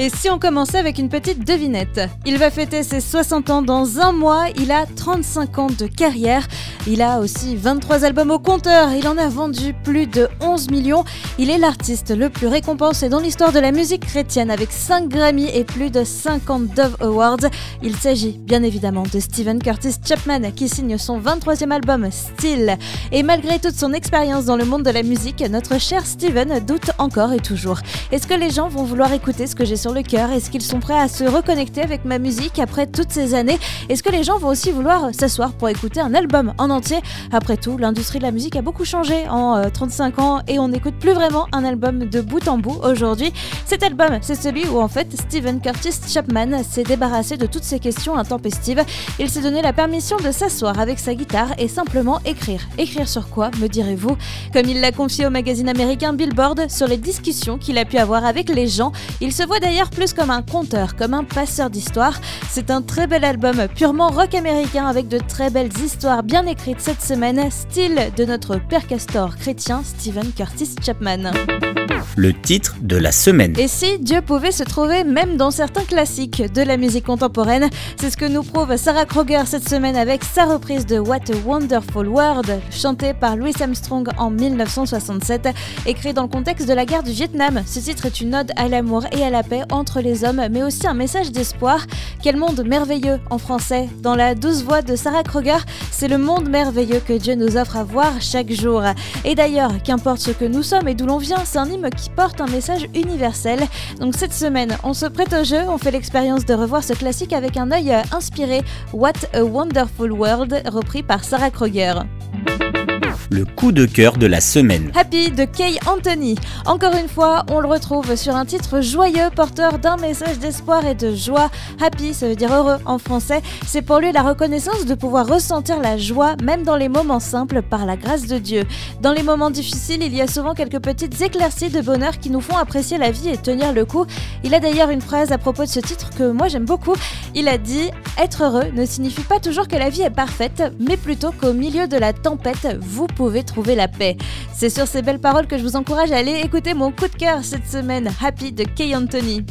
Et si on commençait avec une petite devinette Il va fêter ses 60 ans dans un mois, il a 35 ans de carrière, il a aussi 23 albums au compteur, il en a vendu plus de 11 millions, il est l'artiste le plus récompensé dans l'histoire de la musique chrétienne avec 5 Grammy et plus de 50 Dove Awards. Il s'agit bien évidemment de Steven Curtis Chapman qui signe son 23e album Still. Et malgré toute son expérience dans le monde de la musique, notre cher Steven doute encore et toujours. Est-ce que les gens vont vouloir écouter ce que j'ai sur le cœur Est-ce qu'ils sont prêts à se reconnecter avec ma musique après toutes ces années? Est-ce que les gens vont aussi vouloir s'asseoir pour écouter un album en entier? Après tout, l'industrie de la musique a beaucoup changé en 35 euh, ans et on n'écoute plus vraiment un album de bout en bout aujourd'hui. Cet album, c'est celui où en fait Steven Curtis Chapman s'est débarrassé de toutes ces questions intempestives. Il s'est donné la permission de s'asseoir avec sa guitare et simplement écrire. Écrire sur quoi, me direz-vous? Comme il l'a confié au magazine américain Billboard sur les discussions qu'il a pu avoir avec les gens, il se voit d'ailleurs plus comme un conteur, comme un passeur d'histoire. C'est un très bel album purement rock américain avec de très belles histoires bien écrites cette semaine, style de notre père castor chrétien Stephen Curtis Chapman le titre de la semaine. Et si Dieu pouvait se trouver même dans certains classiques de la musique contemporaine, c'est ce que nous prouve Sarah Kroger cette semaine avec sa reprise de What a Wonderful World, chantée par Louis Armstrong en 1967, écrit dans le contexte de la guerre du Vietnam. Ce titre est une ode à l'amour et à la paix entre les hommes, mais aussi un message d'espoir. Quel monde merveilleux en français Dans la douce voix de Sarah Kroger, c'est le monde merveilleux que Dieu nous offre à voir chaque jour. Et d'ailleurs, qu'importe ce que nous sommes et d'où l'on vient, c'est un hymne qui porte un message universel. Donc cette semaine, on se prête au jeu, on fait l'expérience de revoir ce classique avec un œil inspiré. What a Wonderful World, repris par Sarah Kroger le coup de cœur de la semaine. Happy de Kay Anthony. Encore une fois, on le retrouve sur un titre joyeux, porteur d'un message d'espoir et de joie. Happy, ça veut dire heureux en français. C'est pour lui la reconnaissance de pouvoir ressentir la joie, même dans les moments simples, par la grâce de Dieu. Dans les moments difficiles, il y a souvent quelques petites éclaircies de bonheur qui nous font apprécier la vie et tenir le coup. Il a d'ailleurs une phrase à propos de ce titre que moi j'aime beaucoup. Il a dit Être heureux ne signifie pas toujours que la vie est parfaite, mais plutôt qu'au milieu de la tempête, vous pouvez trouver la paix. C'est sur ces belles paroles que je vous encourage à aller écouter mon coup de cœur cette semaine, Happy de Kay Anthony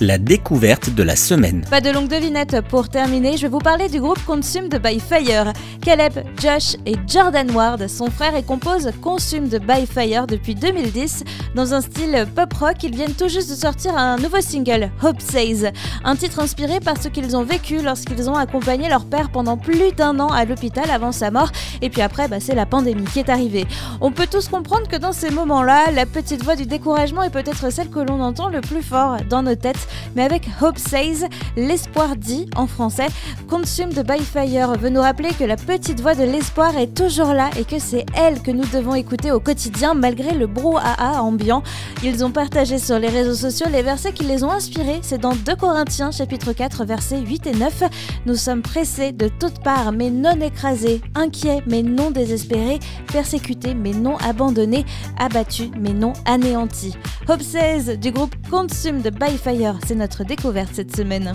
la découverte de la semaine. Pas de longue devinette pour terminer, je vais vous parler du groupe Consumed by Fire. Caleb, Josh et Jordan Ward sont frères et composent Consumed by Fire depuis 2010 dans un style pop rock. Ils viennent tout juste de sortir un nouveau single, Hope Says, un titre inspiré par ce qu'ils ont vécu lorsqu'ils ont accompagné leur père pendant plus d'un an à l'hôpital avant sa mort. Et puis après, bah, c'est la pandémie qui est arrivée. On peut tous comprendre que dans ces moments-là, la petite voix du découragement est peut-être celle que l'on entend le plus fort dans nos têtes mais avec Hope Says, l'espoir dit en français. Consumed by Fire veut nous rappeler que la petite voix de l'espoir est toujours là et que c'est elle que nous devons écouter au quotidien malgré le brouhaha ambiant. Ils ont partagé sur les réseaux sociaux les versets qui les ont inspirés. C'est dans 2 Corinthiens chapitre 4 versets 8 et 9. Nous sommes pressés de toutes parts mais non écrasés, inquiets mais non désespérés, persécutés mais non abandonnés, abattus mais non anéantis. Hope Says du groupe Consumed by Fire c'est notre découverte cette semaine.